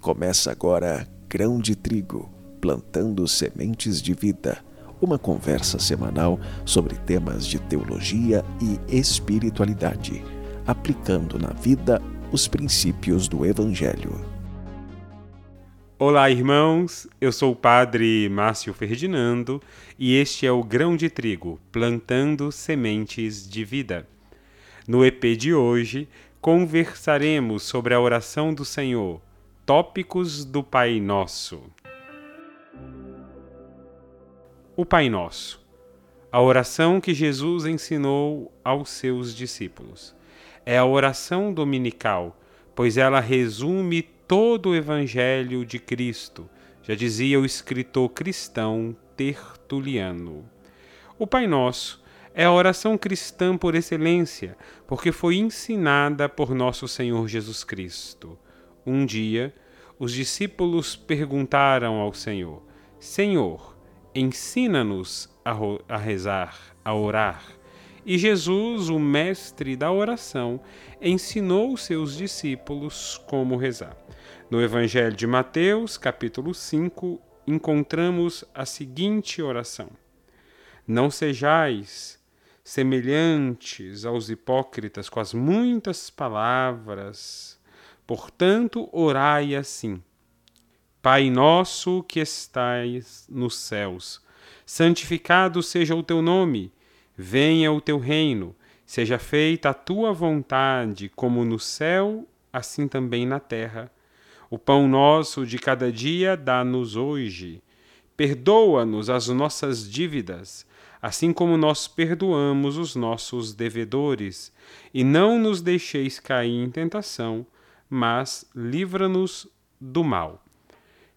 Começa agora Grão de Trigo, plantando sementes de vida. Uma conversa semanal sobre temas de teologia e espiritualidade, aplicando na vida os princípios do Evangelho. Olá, irmãos. Eu sou o Padre Márcio Ferdinando e este é o Grão de Trigo, plantando sementes de vida. No EP de hoje, conversaremos sobre a oração do Senhor Tópicos do Pai Nosso. O Pai Nosso, a oração que Jesus ensinou aos seus discípulos. É a oração dominical, pois ela resume todo o Evangelho de Cristo, já dizia o escritor cristão Tertuliano. O Pai Nosso é a oração cristã por excelência, porque foi ensinada por nosso Senhor Jesus Cristo. Um dia, os discípulos perguntaram ao Senhor: Senhor, ensina-nos a, rezar, a orar. E Jesus, o mestre da oração, ensinou seus discípulos como rezar. No Evangelho de Mateus, capítulo 5, encontramos a seguinte oração: Não sejais semelhantes aos hipócritas com as muitas palavras Portanto, orai assim: Pai nosso que estais nos céus, santificado seja o teu nome, venha o teu reino, seja feita a tua vontade, como no céu, assim também na terra. O pão nosso de cada dia dá-nos hoje. Perdoa-nos as nossas dívidas, assim como nós perdoamos os nossos devedores, e não nos deixeis cair em tentação mas livra-nos do mal.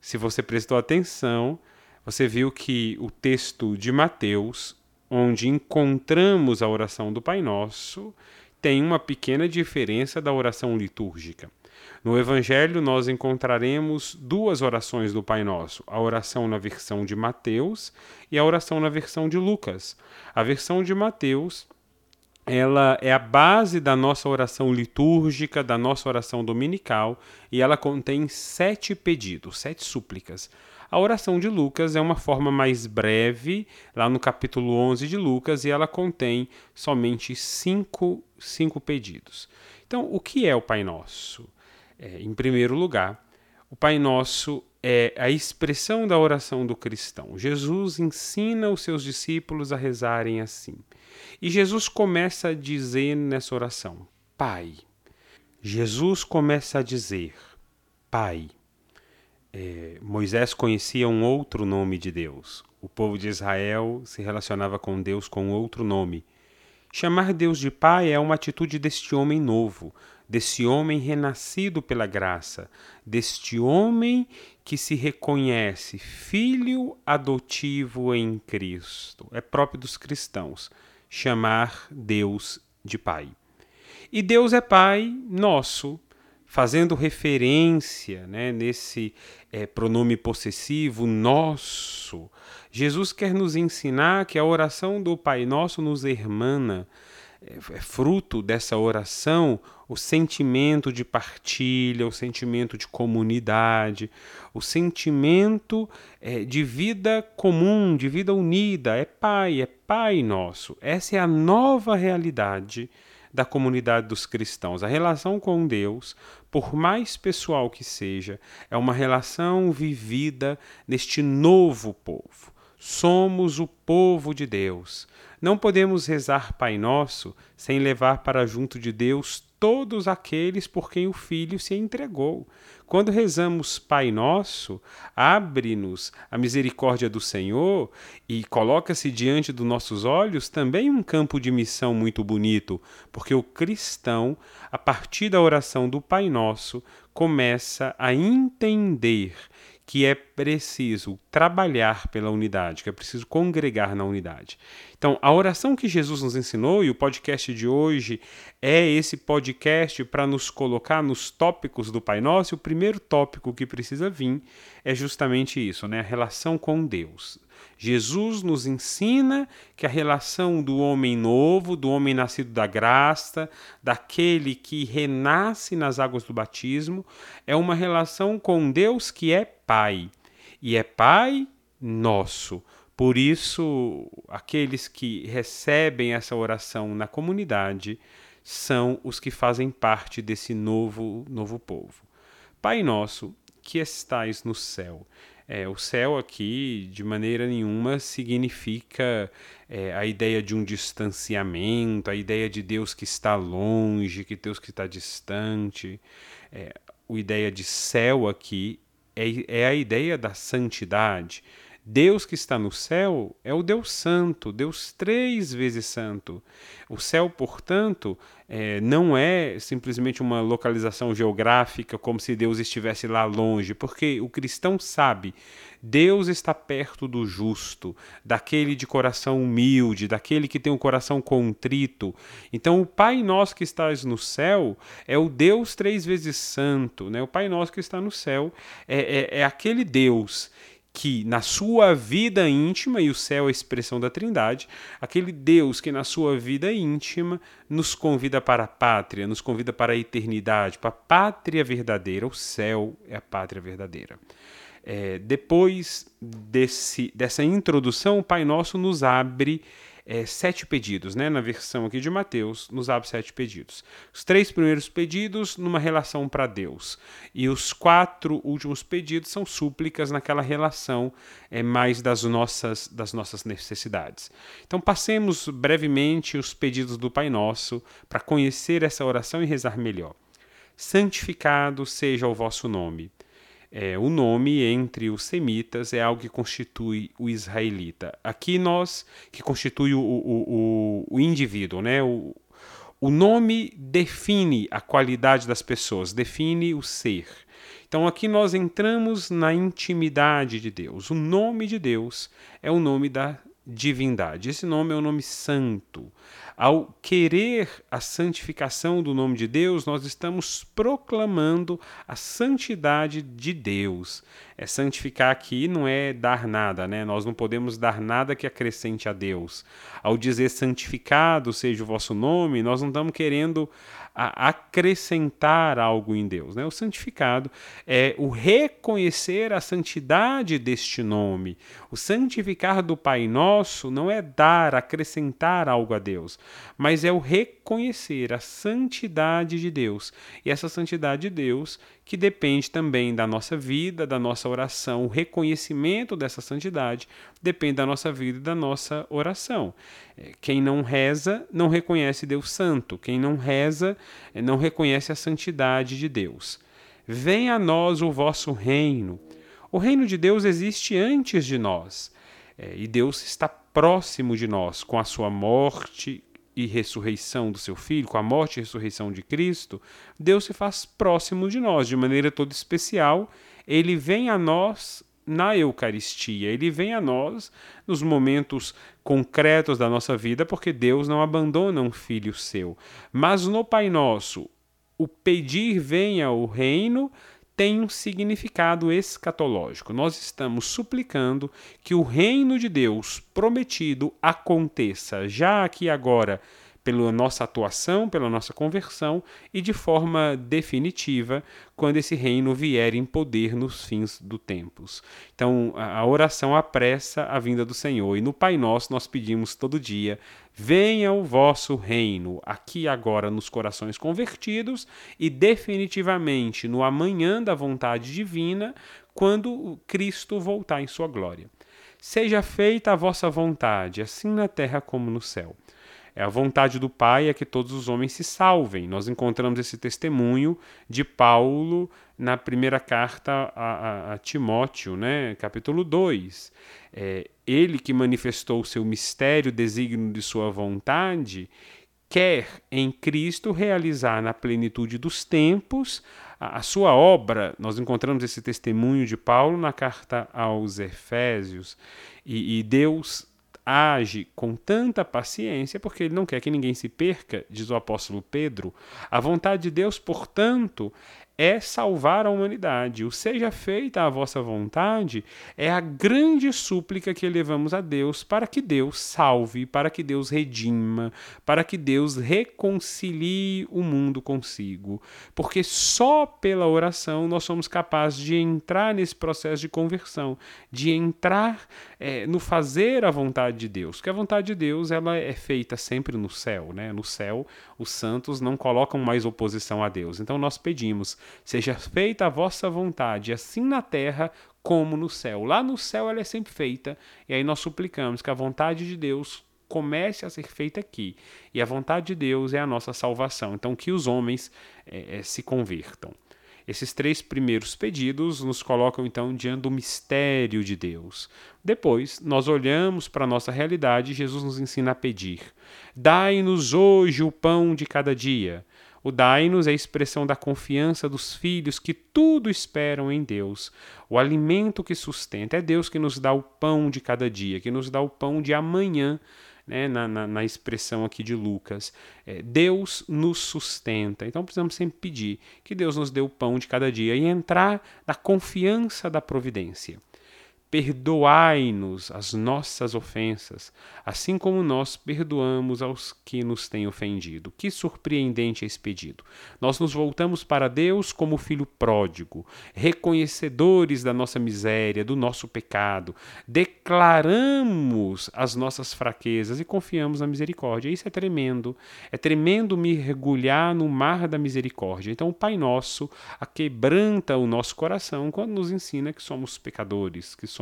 Se você prestou atenção, você viu que o texto de Mateus, onde encontramos a oração do Pai Nosso, tem uma pequena diferença da oração litúrgica. No Evangelho, nós encontraremos duas orações do Pai Nosso: a oração na versão de Mateus e a oração na versão de Lucas. A versão de Mateus ela é a base da nossa oração litúrgica, da nossa oração dominical, e ela contém sete pedidos, sete súplicas. A oração de Lucas é uma forma mais breve, lá no capítulo 11 de Lucas, e ela contém somente cinco, cinco pedidos. Então, o que é o Pai Nosso? É, em primeiro lugar, o Pai Nosso é a expressão da oração do cristão. Jesus ensina os seus discípulos a rezarem assim. E Jesus começa a dizer nessa oração: Pai. Jesus começa a dizer: Pai. É, Moisés conhecia um outro nome de Deus. O povo de Israel se relacionava com Deus com outro nome. Chamar Deus de Pai é uma atitude deste homem novo, desse homem renascido pela graça, deste homem que se reconhece filho adotivo em Cristo. É próprio dos cristãos chamar Deus de Pai. E Deus é Pai nosso, fazendo referência né, nesse é, pronome possessivo nosso. Jesus quer nos ensinar que a oração do Pai Nosso nos hermana, é, é fruto dessa oração o sentimento de partilha, o sentimento de comunidade, o sentimento é, de vida comum, de vida unida. É Pai, é Pai nosso. Essa é a nova realidade da comunidade dos cristãos. A relação com Deus, por mais pessoal que seja, é uma relação vivida neste novo povo. Somos o povo de Deus. Não podemos rezar Pai Nosso sem levar para junto de Deus todos aqueles por quem o Filho se entregou. Quando rezamos Pai Nosso, abre-nos a misericórdia do Senhor e coloca-se diante dos nossos olhos também um campo de missão muito bonito, porque o cristão, a partir da oração do Pai Nosso, começa a entender que é preciso trabalhar pela unidade, que é preciso congregar na unidade. Então, a oração que Jesus nos ensinou, e o podcast de hoje é esse podcast para nos colocar nos tópicos do Pai Nosso, o primeiro tópico que precisa vir é justamente isso, né? a relação com Deus. Jesus nos ensina que a relação do homem novo, do homem nascido da graça, daquele que renasce nas águas do batismo, é uma relação com Deus que é Pai. E é Pai nosso. Por isso, aqueles que recebem essa oração na comunidade são os que fazem parte desse novo, novo povo. Pai nosso, que estais no céu. É, o céu aqui, de maneira nenhuma, significa é, a ideia de um distanciamento, a ideia de Deus que está longe, que Deus que está distante. É, a ideia de céu aqui é, é a ideia da santidade. Deus que está no céu é o Deus Santo, Deus três vezes santo. O céu, portanto, é, não é simplesmente uma localização geográfica como se Deus estivesse lá longe, porque o cristão sabe, Deus está perto do justo, daquele de coração humilde, daquele que tem um coração contrito. Então, o Pai nosso que estás no céu é o Deus três vezes santo, né? O Pai nosso que está no céu é, é, é aquele Deus que na sua vida íntima, e o céu é a expressão da Trindade, aquele Deus que na sua vida íntima nos convida para a pátria, nos convida para a eternidade, para a pátria verdadeira. O céu é a pátria verdadeira. É, depois desse, dessa introdução, o Pai Nosso nos abre é, sete pedidos, né? Na versão aqui de Mateus, nos abre sete pedidos. Os três primeiros pedidos numa relação para Deus e os quatro últimos pedidos são súplicas naquela relação é, mais das nossas das nossas necessidades. Então passemos brevemente os pedidos do Pai Nosso para conhecer essa oração e rezar melhor. Santificado seja o vosso nome é, o nome entre os semitas é algo que constitui o israelita. Aqui nós, que constitui o, o, o, o indivíduo, né? O, o nome define a qualidade das pessoas, define o ser. Então aqui nós entramos na intimidade de Deus. O nome de Deus é o nome da divindade. Esse nome é o nome santo. Ao querer a santificação do nome de Deus, nós estamos proclamando a santidade de Deus. É santificar aqui não é dar nada, né? Nós não podemos dar nada que acrescente a Deus. Ao dizer santificado seja o vosso nome, nós não estamos querendo a acrescentar algo em Deus. Né? O santificado é o reconhecer a santidade deste nome. O santificar do Pai Nosso não é dar, acrescentar algo a Deus, mas é o reconhecer a santidade de Deus. E essa santidade de Deus que depende também da nossa vida, da nossa oração. O reconhecimento dessa santidade depende da nossa vida e da nossa oração. É, quem não reza não reconhece Deus Santo. Quem não reza é, não reconhece a santidade de Deus. Venha a nós o vosso reino. O reino de Deus existe antes de nós. É, e Deus está próximo de nós com a sua morte, e ressurreição do seu Filho, com a morte e ressurreição de Cristo, Deus se faz próximo de nós de maneira toda especial. Ele vem a nós na Eucaristia, ele vem a nós nos momentos concretos da nossa vida, porque Deus não abandona um filho seu. Mas no Pai Nosso, o pedir venha o reino tem um significado escatológico. Nós estamos suplicando que o reino de Deus prometido aconteça já aqui agora pela nossa atuação, pela nossa conversão e de forma definitiva quando esse reino vier em poder nos fins dos tempos. Então, a oração apressa a vinda do Senhor e no Pai Nosso nós pedimos todo dia: venha o vosso reino, aqui agora nos corações convertidos e definitivamente no amanhã da vontade divina, quando Cristo voltar em sua glória. Seja feita a vossa vontade, assim na terra como no céu. É a vontade do Pai é que todos os homens se salvem. Nós encontramos esse testemunho de Paulo na primeira carta a, a, a Timóteo, né? capítulo 2. É, ele que manifestou o seu mistério, desígnio de sua vontade, quer em Cristo realizar na plenitude dos tempos a, a, sua obra. Nós encontramos esse testemunho de Paulo na carta aos Efésios. E, e Deus age com tanta paciência porque ele não quer que ninguém se perca, diz o apóstolo Pedro. A vontade de Deus, portanto, é salvar a humanidade. O seja feita a vossa vontade é a grande súplica que elevamos a Deus para que Deus salve, para que Deus redima, para que Deus reconcilie o mundo consigo. Porque só pela oração nós somos capazes de entrar nesse processo de conversão, de entrar é, no fazer a vontade de Deus. Porque a vontade de Deus ela é feita sempre no céu. Né? No céu, os santos não colocam mais oposição a Deus. Então nós pedimos Seja feita a vossa vontade, assim na terra como no céu. Lá no céu ela é sempre feita, e aí nós suplicamos que a vontade de Deus comece a ser feita aqui. E a vontade de Deus é a nossa salvação. Então, que os homens é, é, se convertam. Esses três primeiros pedidos nos colocam então diante do mistério de Deus. Depois, nós olhamos para a nossa realidade e Jesus nos ensina a pedir: Dai-nos hoje o pão de cada dia. O dai-nos é a expressão da confiança dos filhos que tudo esperam em Deus. O alimento que sustenta é Deus que nos dá o pão de cada dia, que nos dá o pão de amanhã. Né, na, na, na, expressão aqui de Lucas. É, Deus nos sustenta. Então precisamos sempre pedir que Deus nos dê o pão de cada dia e entrar na confiança da providência. Perdoai-nos as nossas ofensas, assim como nós perdoamos aos que nos têm ofendido. Que surpreendente esse pedido. Nós nos voltamos para Deus como filho pródigo, reconhecedores da nossa miséria, do nosso pecado, declaramos as nossas fraquezas e confiamos na misericórdia. Isso é tremendo. É tremendo mergulhar no mar da misericórdia. Então, o Pai Nosso quebranta o nosso coração quando nos ensina que somos pecadores, que somos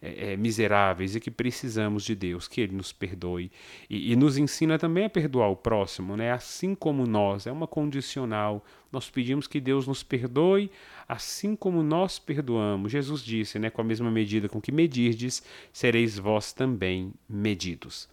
é, é, miseráveis e que precisamos de Deus, que Ele nos perdoe. E, e nos ensina também a perdoar o próximo, né? assim como nós, é uma condicional. Nós pedimos que Deus nos perdoe, assim como nós perdoamos. Jesus disse, né, com a mesma medida com que medirdes, sereis vós também medidos.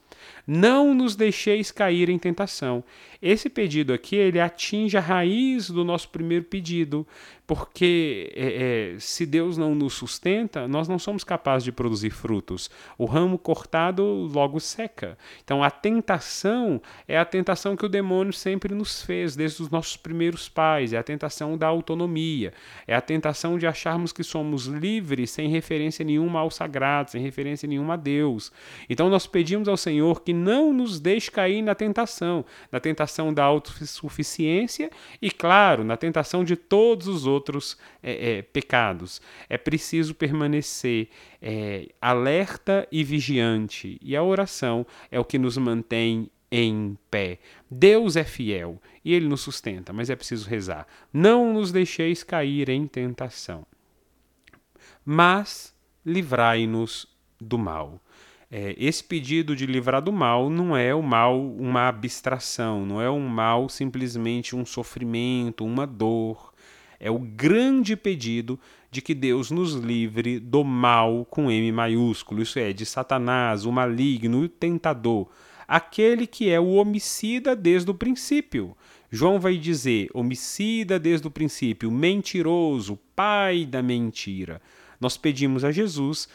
Não nos deixeis cair em tentação. Esse pedido aqui ele atinge a raiz do nosso primeiro pedido, porque é, é, se Deus não nos sustenta, nós não somos capazes de produzir frutos. O ramo cortado logo seca. Então a tentação é a tentação que o demônio sempre nos fez, desde os nossos primeiros pais. É a tentação da autonomia. É a tentação de acharmos que somos livres sem referência nenhuma ao sagrado, sem referência nenhuma a Deus. Então nós pedimos ao Senhor que não nos deixe cair na tentação, na tentação da autossuficiência e, claro, na tentação de todos os outros é, é, pecados. É preciso permanecer é, alerta e vigiante, e a oração é o que nos mantém em pé. Deus é fiel e ele nos sustenta, mas é preciso rezar. Não nos deixeis cair em tentação, mas livrai-nos do mal. É, esse pedido de livrar do mal não é o mal uma abstração, não é um mal simplesmente um sofrimento, uma dor. É o grande pedido de que Deus nos livre do mal com M maiúsculo, isso é, de Satanás, o maligno, o tentador, aquele que é o homicida desde o princípio. João vai dizer: homicida desde o princípio, mentiroso, pai da mentira. Nós pedimos a Jesus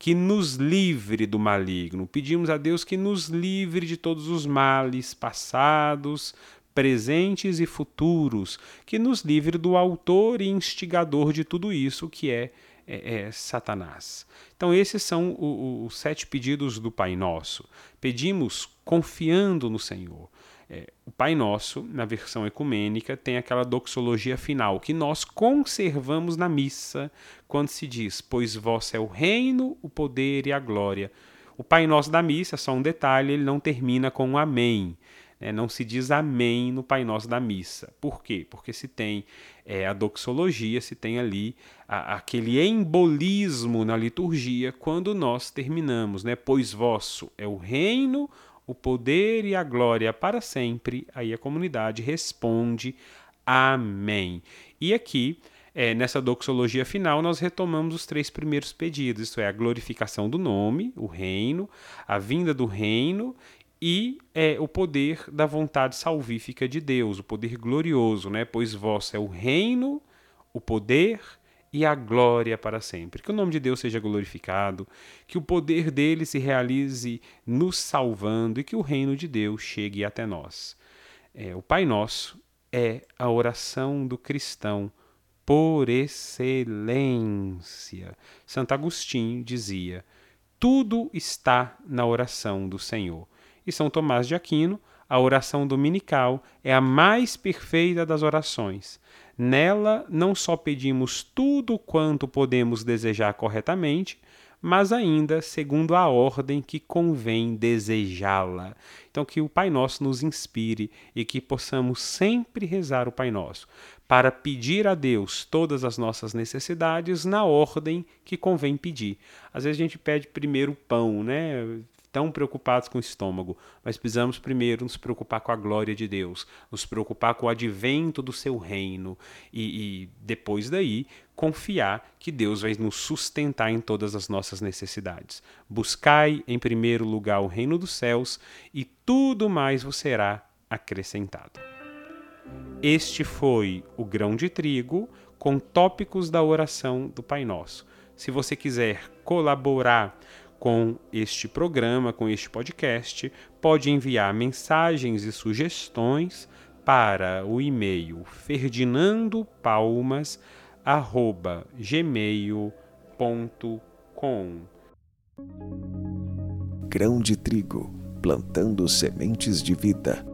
que nos livre do maligno. Pedimos a Deus que nos livre de todos os males passados, presentes e futuros, que nos livre do autor e instigador de tudo isso, que é, é, é Satanás. Então, esses são os sete pedidos do Pai Nosso. Pedimos confiando no Senhor. É, o Pai Nosso, na versão ecumênica, tem aquela doxologia final que nós conservamos na missa quando se diz: Pois vós é o reino, o poder e a glória. O Pai Nosso da missa, só um detalhe, ele não termina com um Amém. Né? Não se diz Amém no Pai Nosso da missa. Por quê? Porque se tem é, a doxologia, se tem ali a, aquele embolismo na liturgia quando nós terminamos, né? Pois vosso é o reino, o poder e a glória para sempre. Aí a comunidade responde Amém. E aqui, é, nessa doxologia final, nós retomamos os três primeiros pedidos: isto é, a glorificação do nome, o reino, a vinda do reino e é, o poder da vontade salvífica de Deus, o poder glorioso, né? Pois vosso é o reino, o poder e a glória para sempre. Que o nome de Deus seja glorificado, que o poder dele se realize nos salvando e que o reino de Deus chegue até nós. É, o Pai Nosso é a oração do cristão por excelência. Santo Agostinho dizia: tudo está na oração do Senhor. E São Tomás de Aquino, a oração dominical é a mais perfeita das orações. Nela não só pedimos tudo quanto podemos desejar corretamente, mas ainda segundo a ordem que convém desejá-la. Então, que o Pai Nosso nos inspire e que possamos sempre rezar o Pai Nosso, para pedir a Deus todas as nossas necessidades na ordem que convém pedir. Às vezes a gente pede primeiro pão, né? Tão preocupados com o estômago, mas precisamos primeiro nos preocupar com a glória de Deus, nos preocupar com o advento do seu reino e, e depois daí confiar que Deus vai nos sustentar em todas as nossas necessidades. Buscai em primeiro lugar o reino dos céus e tudo mais vos será acrescentado. Este foi o grão de trigo com tópicos da oração do Pai Nosso. Se você quiser colaborar com este programa, com este podcast, pode enviar mensagens e sugestões para o e-mail ferdinandopalmas@gmail.com. Grão de trigo, plantando sementes de vida